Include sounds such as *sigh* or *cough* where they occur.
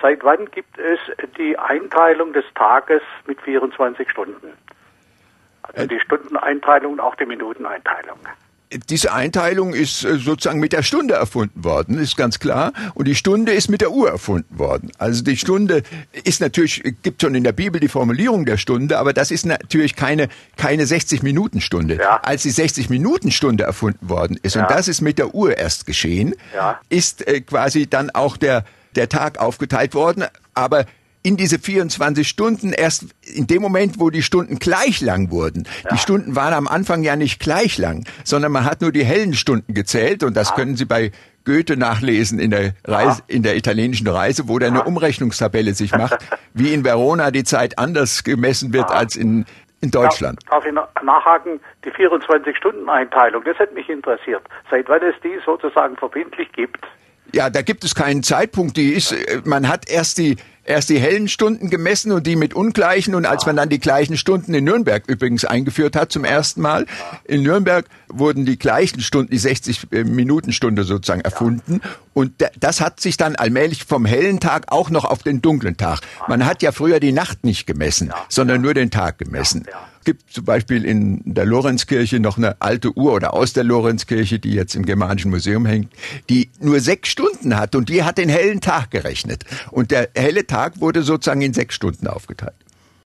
Seit wann gibt es die Einteilung des Tages mit 24 Stunden? Also die Stundeneinteilung und auch die Minuteneinteilung. Diese Einteilung ist äh, sozusagen mit der Stunde erfunden worden, ist ganz klar. Und die Stunde ist mit der Uhr erfunden worden. Also die Stunde ist natürlich, gibt schon in der Bibel die Formulierung der Stunde, aber das ist natürlich keine, keine 60-Minuten-Stunde. Ja. Als die 60-Minuten-Stunde erfunden worden ist, Ja. und das ist mit der Uhr erst geschehen, Ja. ist äh, quasi dann auch der, der Tag aufgeteilt worden. Aber in diese 24 Stunden erst in dem Moment, wo die Stunden gleich lang wurden. Die Stunden waren am Anfang ja nicht gleich lang, sondern man hat nur die hellen Stunden gezählt und das können Sie bei Goethe nachlesen in der Reise, in der italienischen Reise, wo der eine Umrechnungstabelle sich macht, *laughs* wie in Verona die Zeit anders gemessen wird als in, in Deutschland. Darf ich nachhaken? Die 24-Stunden-Einteilung, das hätte mich interessiert. Seit wann es die sozusagen verbindlich gibt? Ja, da gibt es keinen Zeitpunkt. Die ist, äh, man hat erst die erst die hellen Stunden gemessen und die mit ungleichen und als man dann die gleichen Stunden in Nürnberg übrigens eingeführt hat zum ersten Mal in Nürnberg wurden die gleichen Stunden die 60 Minuten Stunde sozusagen erfunden und da- das hat sich dann allmählich vom hellen Tag auch noch auf den dunklen Tag. Man hat ja früher die Nacht nicht gemessen, sondern nur den Tag gemessen. Gibt zum Beispiel in der Lorenzkirche noch eine alte Uhr oder aus der Lorenzkirche, die jetzt im Germanischen Museum hängt, die nur sechs Stunden hat und die hat den hellen Tag gerechnet. Und der helle Tag wurde sozusagen in sechs Stunden aufgeteilt.